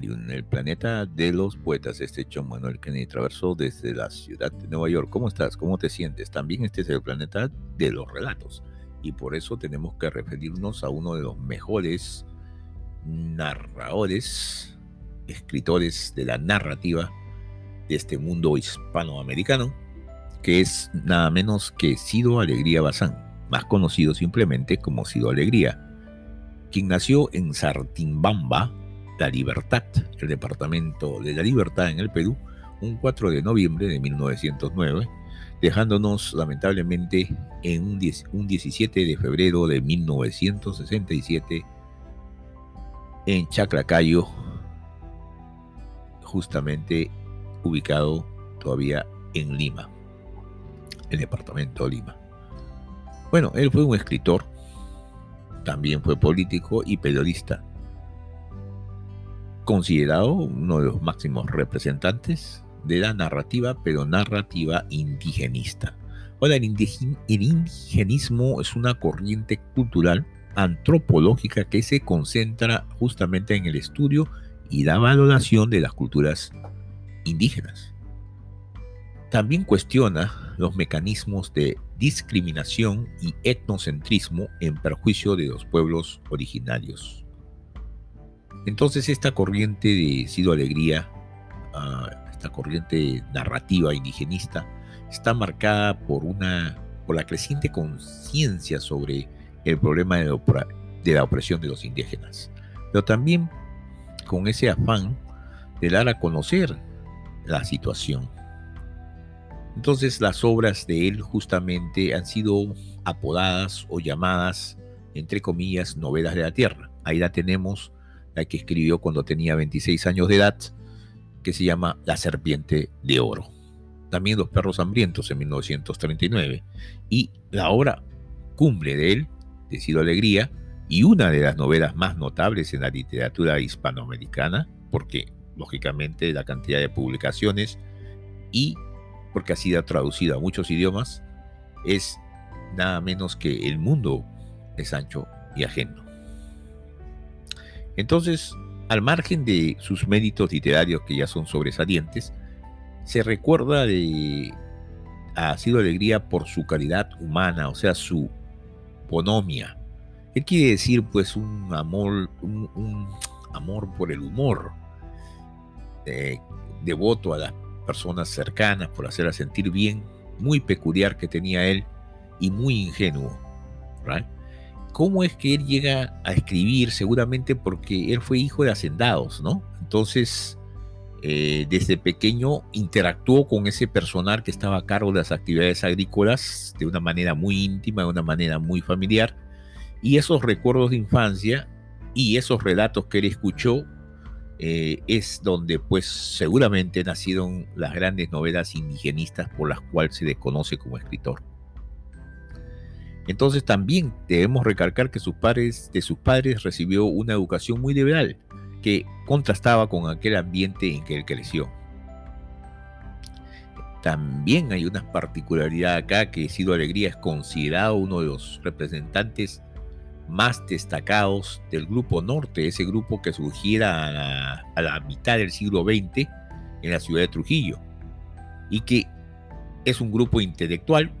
Planetarium, el planeta de los poetas. Este hecho Manuel Kennedy Traverso desde la ciudad de Nueva York. ¿Cómo estás? ¿Cómo te sientes? También este es el planeta de los relatos. Y por eso tenemos que referirnos a uno de los mejores narradores, escritores de la narrativa de este mundo hispanoamericano, que es nada menos que Sido Alegría Bazán, más conocido simplemente como Sido Alegría, quien nació en Sartimbamba, La Libertad, el departamento de La Libertad en el Perú, un 4 de noviembre de 1909, dejándonos lamentablemente en un, 17 de febrero de 1967 en Chaclacayo, justamente ubicado todavía en Lima, el departamento de Lima. Bueno, él fue un escritor, también fue político y periodista, considerado uno de los máximos representantes de la narrativa, pero narrativa indigenista. Ahora, el, indigenismo es una corriente cultural antropológica que se concentra justamente en el estudio y la valoración de las culturas indígenas. También cuestiona los mecanismos de discriminación y etnocentrismo en perjuicio de los pueblos originarios. Entonces esta corriente de Sido Alegría, ah, esta corriente narrativa indigenista, está marcada por, una, por la creciente conciencia sobre el problema de, de la opresión de los indígenas, pero también con ese afán de dar a conocer la situación. Entonces las obras de él justamente han sido apodadas o llamadas, entre comillas, novelas de la tierra. Ahí la tenemos, la que escribió cuando tenía 26 años de edad, que se llama La serpiente de oro. También Los perros hambrientos en 1939. Y la obra cumbre de él, Decido Alegría, y una de las novelas más notables en la literatura hispanoamericana, porque lógicamente la cantidad de publicaciones y porque ha sido traducida a muchos idiomas, es nada menos que el mundo es ancho y ajeno. Entonces, al margen de sus méritos literarios que ya son sobresalientes, se recuerda de ha sido alegría por su calidad humana, o sea, su bonomia. ¿Qué quiere decir? Pues un amor, un, amor por el humor, eh, devoto a las personas cercanas, por hacerlas sentir bien, muy peculiar que tenía él y muy ingenuo. ¿Cómo es que él llega a escribir? Seguramente porque él fue hijo de hacendados, ¿no? Entonces, eh, desde pequeño interactuó con ese personal que estaba a cargo de las actividades agrícolas de una manera muy íntima, de una manera muy familiar. Y esos recuerdos de infancia y esos relatos que él escuchó eh, es donde pues seguramente nacieron las grandes novelas indigenistas por las cuales se le conoce como escritor. Entonces también debemos recalcar que sus padres, de sus padres recibió una educación muy liberal que contrastaba con aquel ambiente en que él creció. También hay una particularidad acá que Sido Alegría es considerado uno de los representantes más destacados del Grupo Norte, ese grupo que surgiera a la, mitad del siglo XX en la ciudad de Trujillo, y que es un grupo intelectual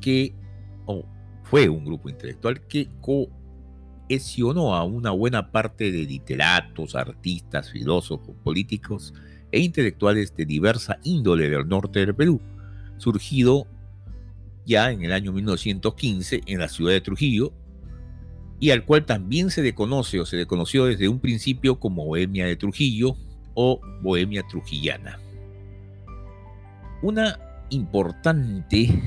que, o fue un grupo intelectual que cohesionó a una buena parte de literatos, artistas, filósofos, políticos e intelectuales de diversa índole del norte del Perú, surgido ya en el año 1915 en la ciudad de Trujillo, y al cual también se le conoce o se le conoció desde un principio como Bohemia de Trujillo o Bohemia Trujillana. Una importante,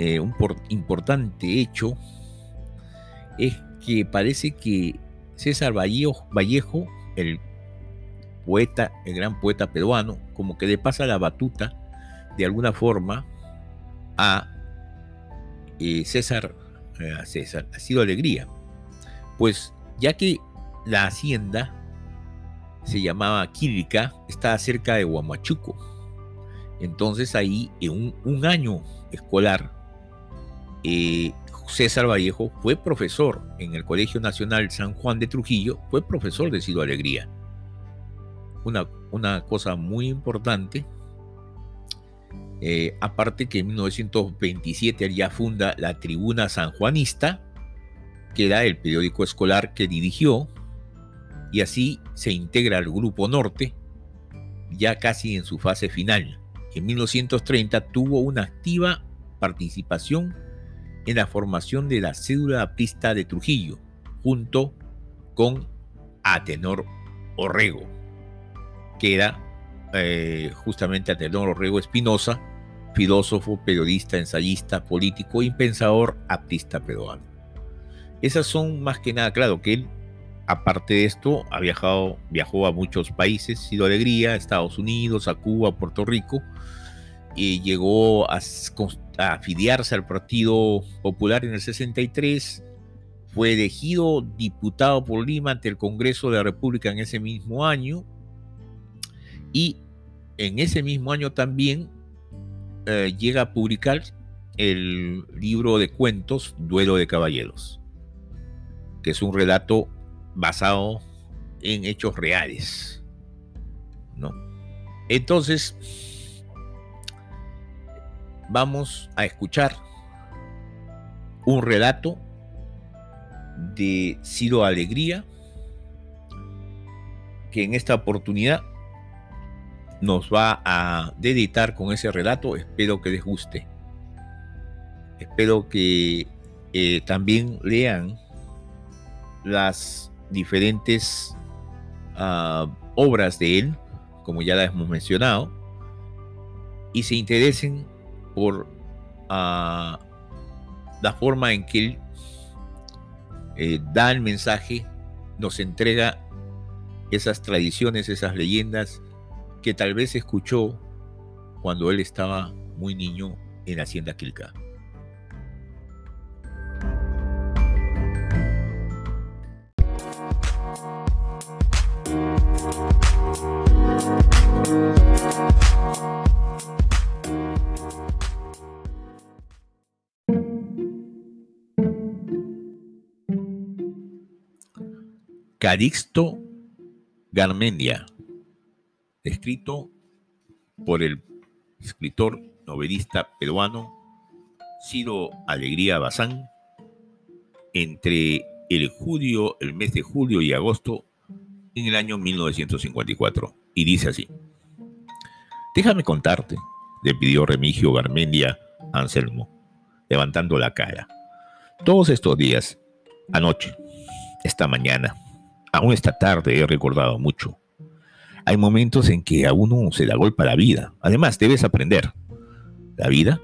eh, un importante hecho es que parece que César Vallejo, el poeta, el gran poeta peruano, como que le pasa la batuta de alguna forma a eh, César, eh, César, ha sido alegría. Pues ya que la hacienda se llamaba Quírica, estaba cerca de Huamachuco. Entonces ahí, en un, año escolar, César Vallejo fue profesor en el Colegio Nacional San Juan de Trujillo, fue profesor de Sido Alegría. una, una cosa muy importante. Eh, aparte que en 1927 ya funda la Tribuna Sanjuanista, que era el periódico escolar que dirigió, y así se integra al Grupo Norte, ya casi en su fase final. En 1930 tuvo una activa participación en la formación de la cédula aprista de Trujillo, junto con Atenor Orrego, que era eh, justamente Atenor Orrego Espinosa, filósofo, periodista, ensayista, político y pensador aptista peruano. Esas son más que nada, claro, que él, aparte de esto, ha viajado, viajó a muchos países, sido alegría, Estados Unidos, a Cuba, Puerto Rico, y llegó a, a afiliarse al Partido Popular en el 63, fue elegido diputado por Lima ante el Congreso de la República en ese mismo año, y en ese mismo año también eh, llega a publicar el libro de cuentos Duelo de Caballeros, que es un relato basado en hechos reales. ¿no? Entonces, vamos a escuchar un relato de Ciro Alegría, que en esta oportunidad nos va a dedicar con ese relato. Espero que les guste. Espero que eh, también lean las diferentes ah, obras de él, como ya las hemos mencionado, y se interesen por ah, la forma en que él eh, da el mensaje, nos entrega esas tradiciones, esas leyendas que tal vez escuchó cuando él estaba muy niño en Hacienda Quilca. Calixto Garmendia escrito por el escritor novelista peruano Ciro Alegría Bazán entre el julio, el mes de julio y agosto en el año 1954 y dice así: Déjame contarte, le pidió Remigio Garmendia Anselmo, levantando la cara. Todos estos días, anoche, esta mañana, aún esta tarde he recordado mucho hay momentos en que a uno se da golpe la vida. Además, debes aprender. La vida,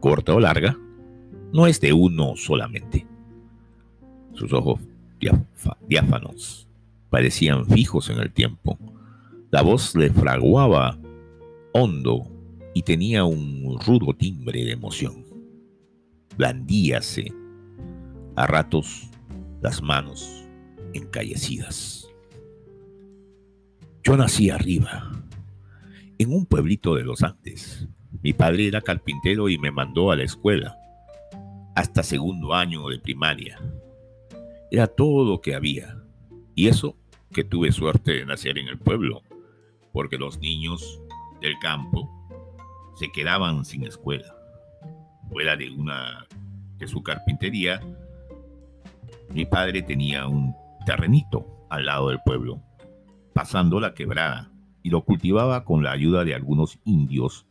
corta o larga, no es de uno solamente. Sus ojos diáfanos parecían fijos en el tiempo. La voz le fraguaba hondo y tenía un rudo timbre de emoción. Blandíase a ratos las manos encallecidas. Yo nací arriba, en un pueblito de los Andes. Mi padre era carpintero y me mandó a la escuela, hasta segundo año de primaria. Era todo lo que había. Y eso que tuve suerte de nacer en el pueblo, porque los niños del campo se quedaban sin escuela. Fuera de una de su carpintería, mi padre tenía un terrenito al lado del pueblo pasando la quebrada, y lo cultivaba con la ayuda de algunos indios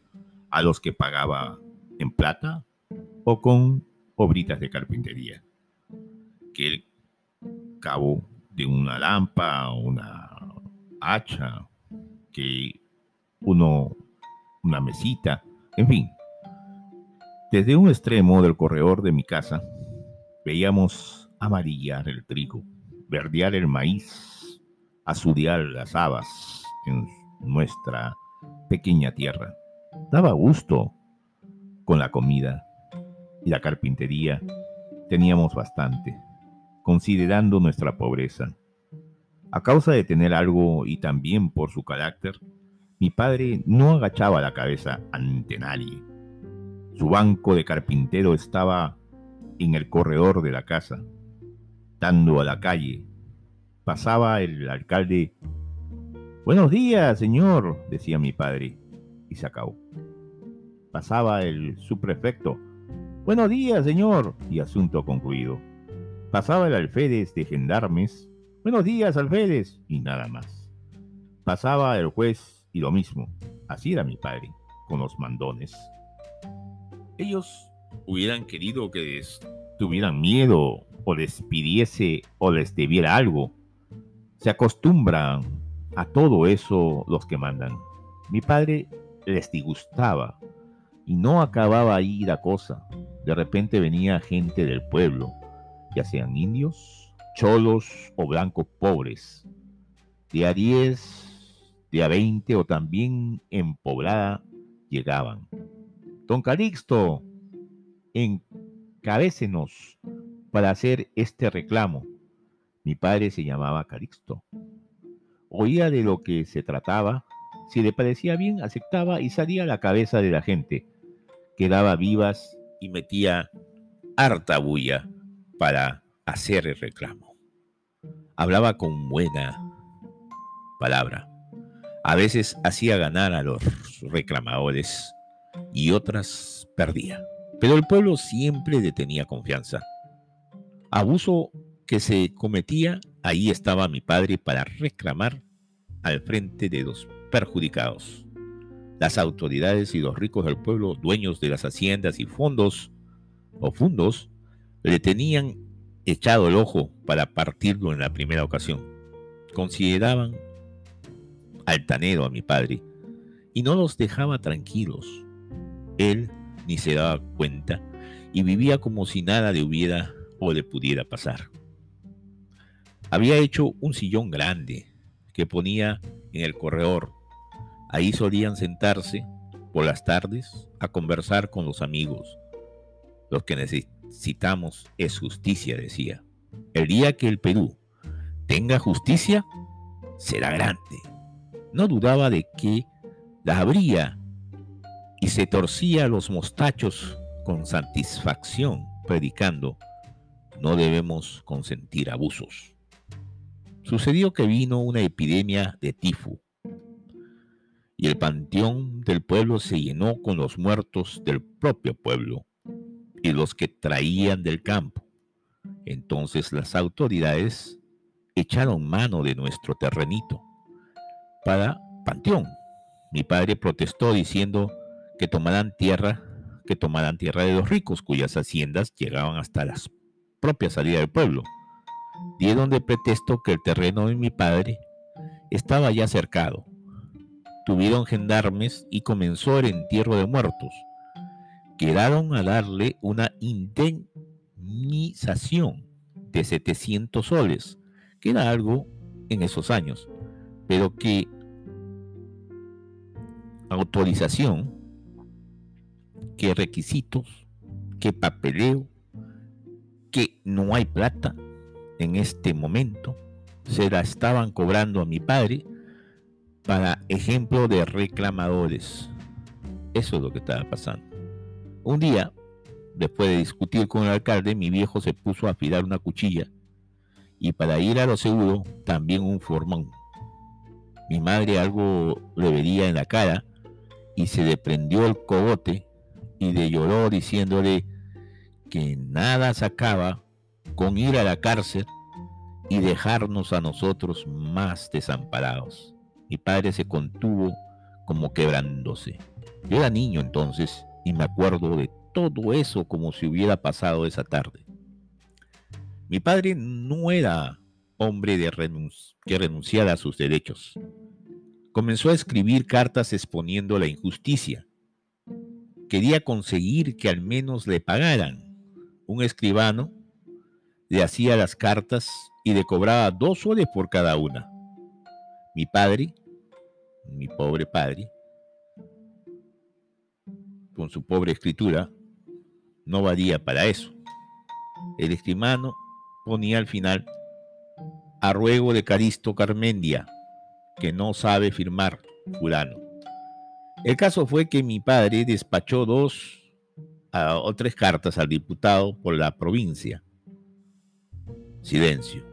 a los que pagaba en plata o con obritas de carpintería. Que el cabo de una lámpara, una hacha, que uno, una mesita, en fin. Desde un extremo del corredor de mi casa veíamos amarillar el trigo, verdear el maíz a las habas en nuestra pequeña tierra. Daba gusto con la comida y la carpintería. Teníamos bastante, considerando nuestra pobreza. A causa de tener algo y también por su carácter, mi padre no agachaba la cabeza ante nadie. Su banco de carpintero estaba en el corredor de la casa, a la calle pasaba el alcalde Buenos días, señor, decía mi padre, y se acabó. Pasaba el subprefecto. Buenos días, señor, y asunto concluido. Pasaba el alférez de gendarmes. Buenos días, alférez, y nada más. Pasaba el juez y lo mismo. Así era mi padre, con los mandones. Ellos hubieran querido que tuvieran miedo o les pidiese o les debiera algo. Se acostumbran a todo eso los que mandan. Mi padre les disgustaba y no acababa ahí la cosa. De repente venía gente del pueblo, ya sean indios, cholos o blancos pobres, de a 10, de a 20 o también en poblada llegaban. Don Calixto, encabécenos para hacer este reclamo. Mi padre se llamaba Calixto. Oía de lo que se trataba, si le parecía bien, aceptaba y salía a la cabeza de la gente. Quedaba vivas y metía harta bulla para hacer el reclamo. Hablaba con buena palabra. A veces hacía ganar a los reclamadores y otras perdía. Pero el pueblo siempre le tenía confianza. Abuso que se cometía, ahí estaba mi padre para reclamar al frente de los perjudicados. Las autoridades y los ricos del pueblo, dueños de las haciendas y fondos o fundos, le tenían echado el ojo para partirlo en la primera ocasión. Consideraban altanero a mi padre y no los dejaba tranquilos. Él ni se daba cuenta y vivía como si nada le hubiera o le pudiera pasar. Había hecho un sillón grande que ponía en el corredor. Ahí solían sentarse por las tardes a conversar con los amigos. Lo que necesitamos es justicia, decía. El día que el Perú tenga justicia, será grande. No dudaba de que la habría y se torcía los mostachos con satisfacción, predicando, no debemos consentir abusos. Sucedió que vino una epidemia de tifo y el panteón del pueblo se llenó con los muertos del propio pueblo y los que traían del campo. Entonces las autoridades echaron mano de nuestro terrenito para panteón. Mi padre protestó diciendo que tomaran tierra, que tomaran tierra de los ricos, cuyas haciendas llegaban hasta las propias salidas del pueblo. Dieron de pretexto que el terreno de mi padre estaba ya cercado. Tuvieron gendarmes y comenzó el entierro de muertos. Quedaron a darle una indemnización de 700 soles, que era algo en esos años, pero que autorización qué requisitos, qué papeleo, que no hay plata en este momento. Se la estaban cobrando a mi padre para ejemplo de reclamadores. Eso es lo que estaba pasando. Un día, después de discutir con el alcalde, mi viejo se puso a afilar una cuchilla y para ir a lo seguro también un formón. Mi madre algo le vería en la cara y se le prendió el cogote y le lloró diciéndole que nada sacaba con ir a la cárcel y dejarnos a nosotros más desamparados. Mi padre se contuvo como quebrándose. Yo era niño entonces y me acuerdo de todo eso como si hubiera pasado esa tarde. Mi padre no era hombre de que renunciara a sus derechos. Comenzó a escribir cartas exponiendo la injusticia quería conseguir que al menos le pagaran. Un escribano le hacía las cartas y le cobraba dos soles por cada una. Mi padre, mi pobre padre, con su pobre escritura, no valía para eso. El escribano ponía al final a ruego de Caristo Carmendia, que no sabe firmar, fulano. El caso fue que mi padre despachó dos o tres cartas al diputado por la provincia. Silencio.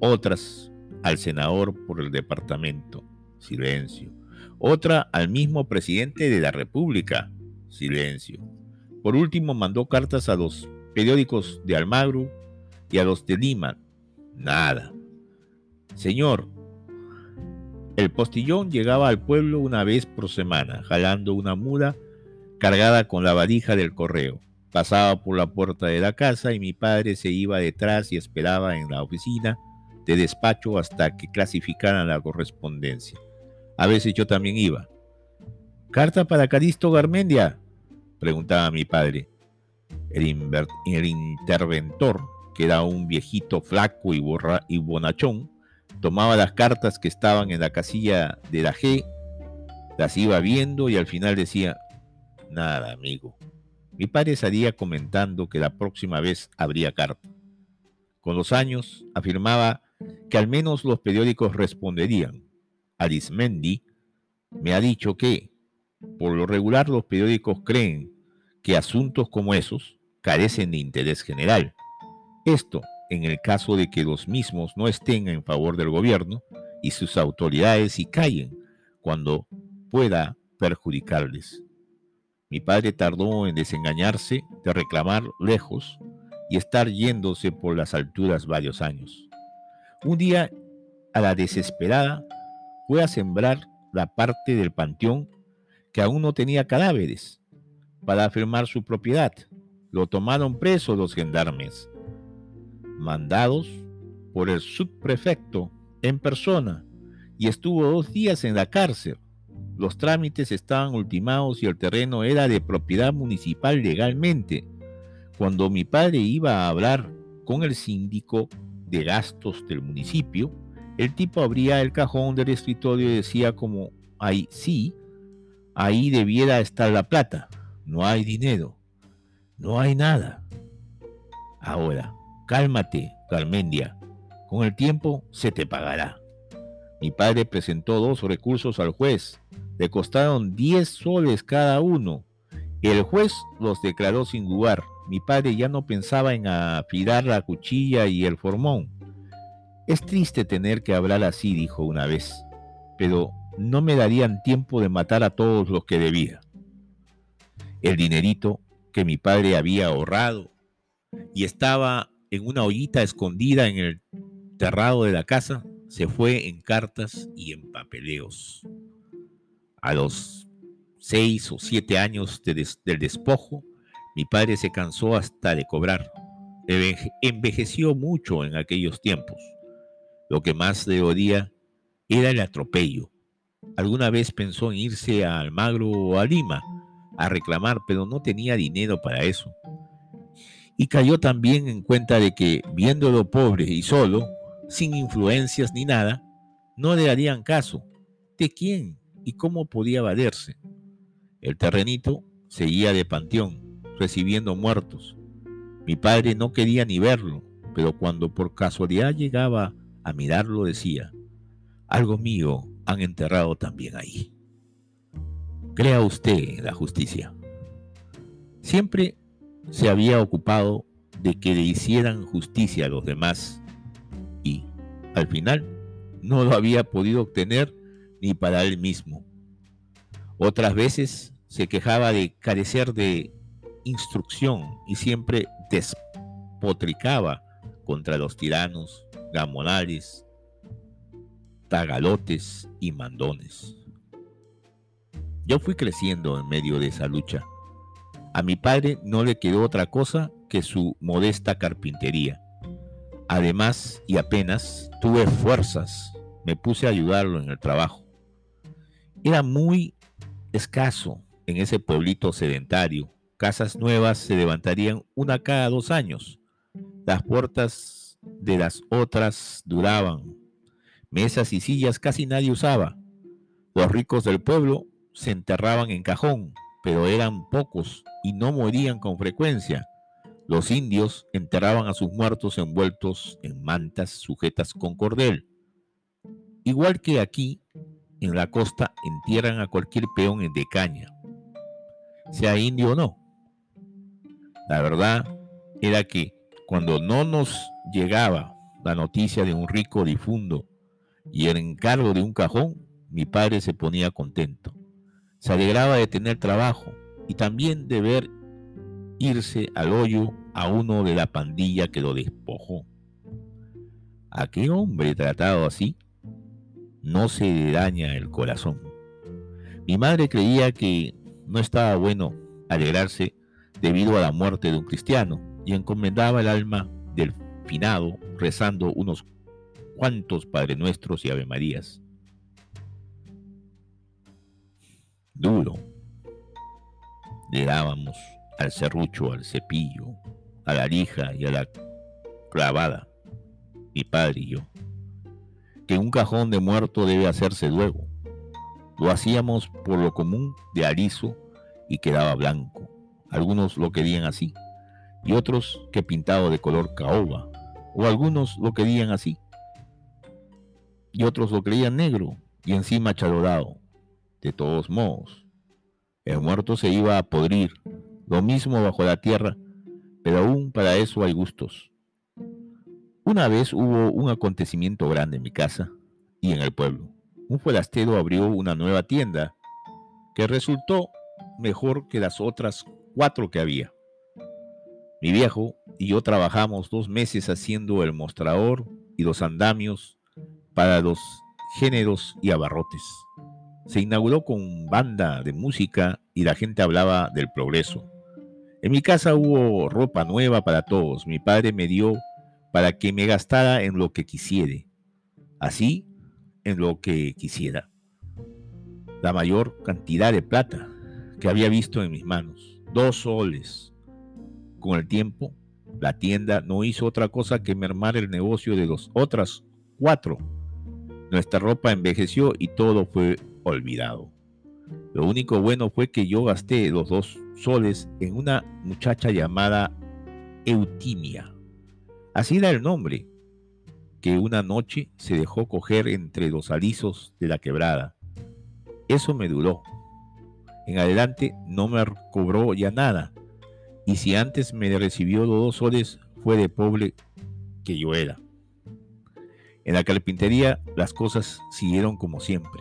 Otras al senador por el departamento. Silencio. Otra al mismo presidente de la República. Silencio. Por último, mandó cartas a los periódicos de Almagro y a los de Lima. Nada. Señor, el postillón llegaba al pueblo una vez por semana, jalando una muda cargada con la valija del correo. Pasaba por la puerta de la casa y mi padre se iba detrás y esperaba en la oficina de despacho hasta que clasificaran la correspondencia. A veces yo también iba. ¿Carta para Caristo Garmendia? preguntaba mi padre. El, el interventor, que era un viejito flaco y, y bonachón, tomaba las cartas que estaban en la casilla de la G, las iba viendo y al final decía, nada, amigo. Mi padre salía comentando que la próxima vez habría carta. Con los años afirmaba que al menos los periódicos responderían. Arismendi me ha dicho que, por lo regular, los periódicos creen que asuntos como esos carecen de interés general. Esto en el caso de que los mismos no estén en favor del gobierno y sus autoridades y callen cuando pueda perjudicarles. Mi padre tardó en desengañarse de reclamar lejos y estar yéndose por las alturas varios años. Un día, a la desesperada, fue a sembrar la parte del panteón que aún no tenía cadáveres para afirmar su propiedad. Lo tomaron preso los gendarmes, mandados por el subprefecto en persona, y estuvo dos días en la cárcel. Los trámites estaban ultimados y el terreno era de propiedad municipal legalmente. Cuando mi padre iba a hablar con el síndico, de gastos del municipio, el tipo abría el cajón del escritorio y decía como, ahí sí, ahí debiera estar la plata, no hay dinero, no hay nada. Ahora, cálmate, Carmendia, con el tiempo se te pagará. Mi padre presentó dos recursos al juez, le costaron 10 soles cada uno. El juez los declaró sin lugar mi padre ya no pensaba en afilar la cuchilla y el formón. Es triste tener que hablar así, dijo una vez, pero no me darían tiempo de matar a todos los que debía. El dinerito que mi padre había ahorrado y estaba en una ollita escondida en el terrado de la casa, se fue en cartas y en papeleos. A los seis o siete años del despojo, mi padre se cansó hasta de cobrar. Envejeció mucho en aquellos tiempos. Lo que más le odia era el atropello. Alguna vez pensó en irse a Almagro o a Lima a reclamar, pero no tenía dinero para eso. Y cayó también en cuenta de que, viéndolo pobre y solo, sin influencias ni nada, no le harían caso. ¿De quién y cómo podía valerse? El terrenito seguía de panteón recibiendo muertos. Mi padre no quería ni verlo, pero cuando por casualidad llegaba a mirarlo decía, algo mío han enterrado también ahí. Crea usted en la justicia. Siempre se había ocupado de que le hicieran justicia a los demás y, al final, no lo había podido obtener ni para él mismo. Otras veces se quejaba de carecer de instrucción y siempre despotricaba contra los tiranos, gamonales, tagalotes y mandones. Yo fui creciendo en medio de esa lucha. A mi padre no le quedó otra cosa que su modesta carpintería. Además, y apenas, tuve fuerzas, me puse a ayudarlo en el trabajo. Era muy escaso en ese pueblito sedentario casas nuevas se levantarían una cada dos años. Las puertas de las otras duraban. Mesas y sillas casi nadie usaba. Los ricos del pueblo se enterraban en cajón, pero eran pocos y no morían con frecuencia. Los indios enterraban a sus muertos envueltos en mantas sujetas con cordel. Igual que aquí, en la costa entierran a cualquier peón de caña, sea indio o no. La verdad era que cuando no nos llegaba la noticia de un rico difundo y en encargo de un cajón, mi padre se ponía contento. Se alegraba de tener trabajo y también de ver irse al hoyo a uno de la pandilla que lo despojó. ¿A qué hombre tratado así? No se daña el corazón. Mi madre creía que no estaba bueno alegrarse debido a la muerte de un cristiano y encomendaba el alma del finado rezando unos cuantos Padre Nuestros y Ave Marías. Duro. Le dábamos al serrucho, al cepillo, a la lija y a la clavada, mi padre y yo, que un cajón de muerto debe hacerse luego. Lo hacíamos por lo común de aliso y quedaba blanco. Algunos lo querían así, y otros que pintado de color caoba, o algunos lo querían así, y otros lo creían negro y encima chalorado. De todos modos, el muerto se iba a podrir, lo mismo bajo la tierra, pero aún para eso hay gustos. Una vez hubo un acontecimiento grande en mi casa y en el pueblo. Un forastero abrió una nueva tienda que resultó mejor que las otras cuatro que había. Mi viejo y yo trabajamos dos meses haciendo el mostrador y los andamios para los géneros y abarrotes. Se inauguró con banda de música y la gente hablaba del progreso. En mi casa hubo ropa nueva para todos. Mi padre me dio para que me gastara en lo que quisiere. Así, en lo que quisiera. La mayor cantidad de plata que había visto en mis manos. Dos soles. Con el tiempo, la tienda no hizo otra cosa que mermar el negocio de los otras cuatro. Nuestra ropa envejeció y todo fue olvidado. Lo único bueno fue que yo gasté los dos soles en una muchacha llamada Eutimia. Así era el nombre, que una noche se dejó coger entre los alisos de la quebrada. Eso me duró. En adelante no me cobró ya nada, y si antes me recibió los dos soles, fue de pobre que yo era. En la carpintería las cosas siguieron como siempre.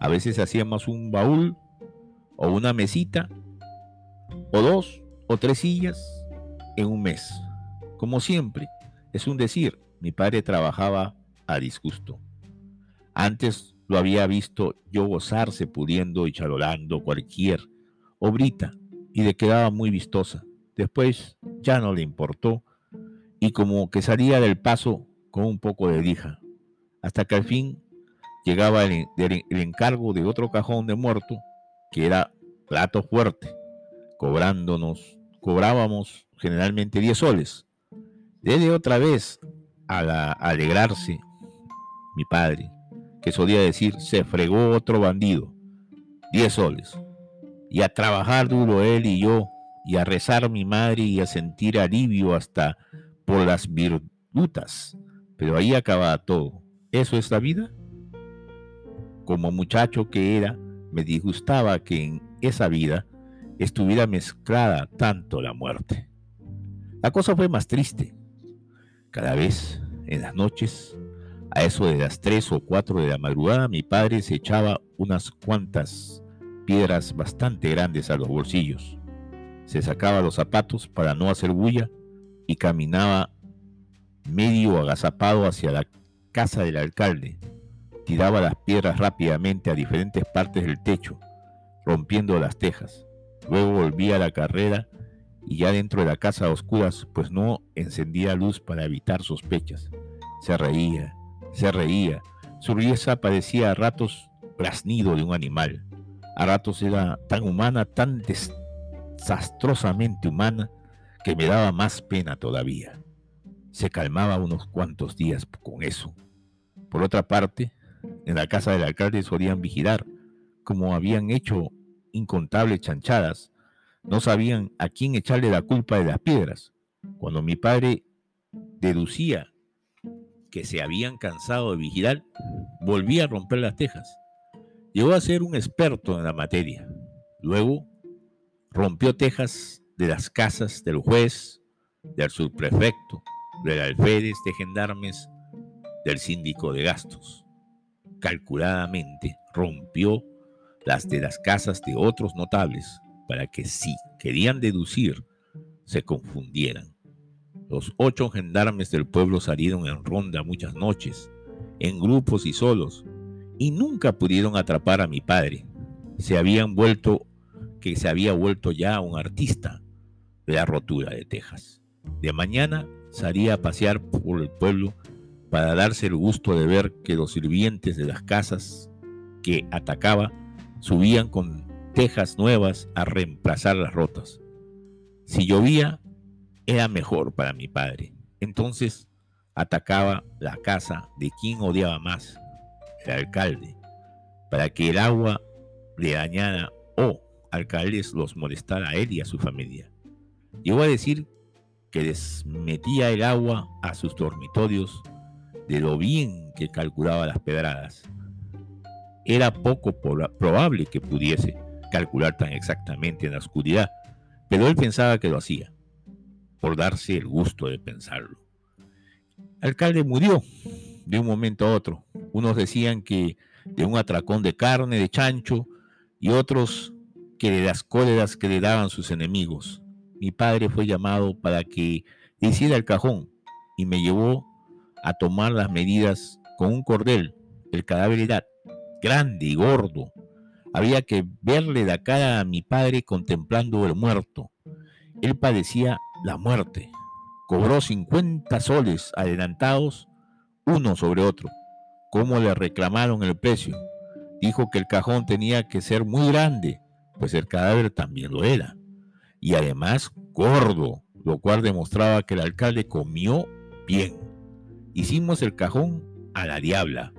A veces hacíamos un baúl o una mesita o dos o tres sillas en un mes. Como siempre, es un decir, mi padre trabajaba a disgusto. Antes lo había visto yo gozarse pudiendo y charolando cualquier obrita y le quedaba muy vistosa. Después ya no le importó y como que salía del paso con un poco de lija, hasta que al fin llegaba el, el encargo de otro cajón de muerto que era plato fuerte cobrándonos, cobrábamos generalmente 10 soles. Desde otra vez a, alegrarse mi padre, que solía decir, se fregó otro bandido, 10 soles. Y a trabajar duro él y yo, y a rezar mi madre y a sentir alivio hasta por las virtudes. Pero ahí acababa todo. ¿Eso es la vida? Como muchacho que era, me disgustaba que en esa vida estuviera mezclada tanto la muerte. La cosa fue más triste. Cada vez, en las noches, a eso de las tres o cuatro de la madrugada, mi padre se echaba unas cuantas piedras bastante grandes a los bolsillos. Se sacaba los zapatos para no hacer bulla y caminaba medio agazapado hacia la casa del alcalde. Tiraba las piedras rápidamente a diferentes partes del techo, rompiendo las tejas. Luego volvía a la carrera y ya dentro de la casa a oscuras, pues no encendía luz para evitar sospechas. Se reía, se reía. Su risa parecía a ratos graznido de un animal. A ratos era tan humana, tan desastrosamente humana, que me daba más pena todavía. Se calmaba unos cuantos días con eso. Por otra parte, en la casa del alcalde solían vigilar, como habían hecho incontables chanchadas, no sabían a quién echarle la culpa de las piedras. Cuando mi padre deducía que se habían cansado de vigilar, volvía a romper las tejas. Llegó a ser un experto en la materia. Luego rompió tejas de las casas del juez, del subprefecto, del alférez de gendarmes, del síndico de gastos. calculadamente rompió las de las casas de otros notables para que si querían deducir, se confundieran. Los ocho gendarmes del pueblo salieron en ronda muchas noches, en grupos y solos, y nunca pudieron atrapar a mi padre. Se habían vuelto, que se había vuelto ya un artista de la rotura de Texas. De mañana salía a pasear por el pueblo para darse el gusto de ver que los sirvientes de las casas que atacaba subían con tejas nuevas a reemplazar las rotas. Si llovía, era mejor para mi padre. Entonces atacaba la casa de quien odiaba más, el alcalde, para que el agua le dañara o alcaldes los molestara a él y a su familia. Llegó a decir que desmetía el agua a sus dormitorios de lo bien que calculaba las pedradas. Era poco probable que pudiese calcular tan exactamente en la oscuridad, pero él pensaba que lo hacía, por darse el gusto de pensarlo. El alcalde murió de un momento a otro. Unos decían que de un atracón de carne, de chancho, y otros que de las cóleras que le daban sus enemigos. Mi padre fue llamado para que hiciera el cajón y me llevó a tomar las medidas con un cordel. El cadáver era grande y gordo. Había que verle la cara a mi padre contemplando el muerto. Él padecía la muerte. Cobró 50 soles adelantados, uno sobre otro. ¿Cómo le reclamaron el precio? Dijo que el cajón tenía que ser muy grande, pues el cadáver también lo era. Y además gordo, lo cual demostraba que el alcalde comió bien. Hicimos el cajón a la diabla.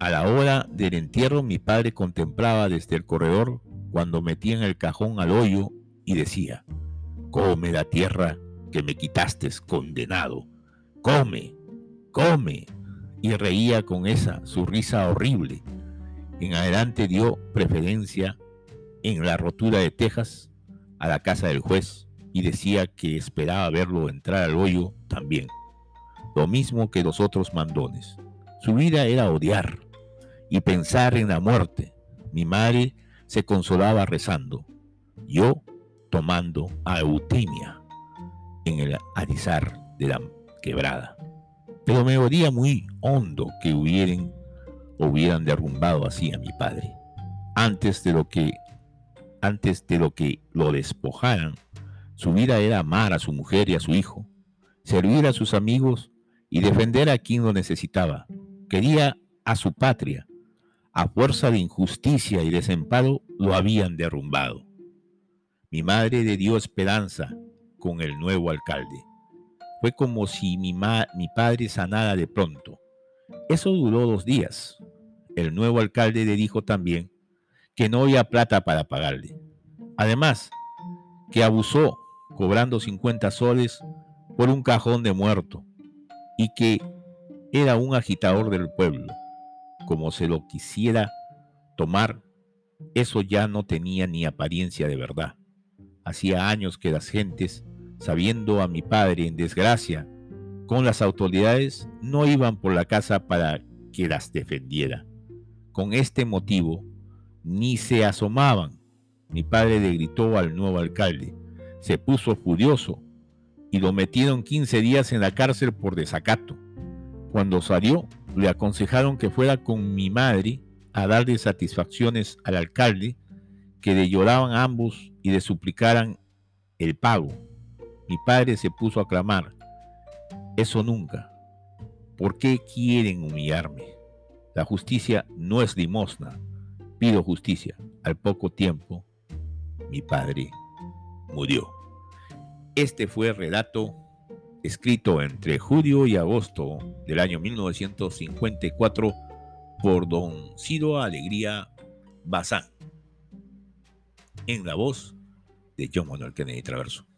A la hora del entierro mi padre contemplaba desde el corredor cuando metían el cajón al hoyo y decía, come la tierra que me quitaste, condenado, come, come. Y reía con esa, su risa horrible. En adelante dio preferencia en la rotura de Texas a la casa del juez y decía que esperaba verlo entrar al hoyo también, lo mismo que los otros mandones. Su vida era odiar, y pensar en la muerte. Mi madre se consolaba rezando, yo tomando a Eutimia en el arizar de la quebrada. Pero me oía muy hondo que hubieran, hubieran derrumbado así a mi padre. Antes de lo que antes de lo que lo despojaran, su vida era amar a su mujer y a su hijo, servir a sus amigos y defender a quien lo necesitaba. Quería a su patria, a fuerza de injusticia y desamparo, lo habían derrumbado. Mi madre le dio esperanza con el nuevo alcalde. Fue como si mi, mi padre sanara de pronto. Eso duró dos días. El nuevo alcalde le dijo también que no había plata para pagarle. Además, que abusó cobrando 50 soles por un cajón de muerto y que era un agitador del pueblo como se lo quisiera tomar, eso ya no tenía ni apariencia de verdad. Hacía años que las gentes, sabiendo a mi padre en desgracia con las autoridades, no iban por la casa para que las defendiera. Con este motivo, ni se asomaban. Mi padre le gritó al nuevo alcalde, se puso furioso y lo metieron 15 días en la cárcel por desacato. Cuando salió, le aconsejaron que fuera con mi madre a darle satisfacciones al alcalde, que le lloraban ambos y le suplicaran el pago. Mi padre se puso a clamar, eso nunca. ¿Por qué quieren humillarme? La justicia no es limosna. Pido justicia. Al poco tiempo, mi padre murió. Este fue el relato escrito entre julio y agosto del año 1954 por don Ciro Alegría Bazán, en la voz de John Manuel Kennedy Traverso.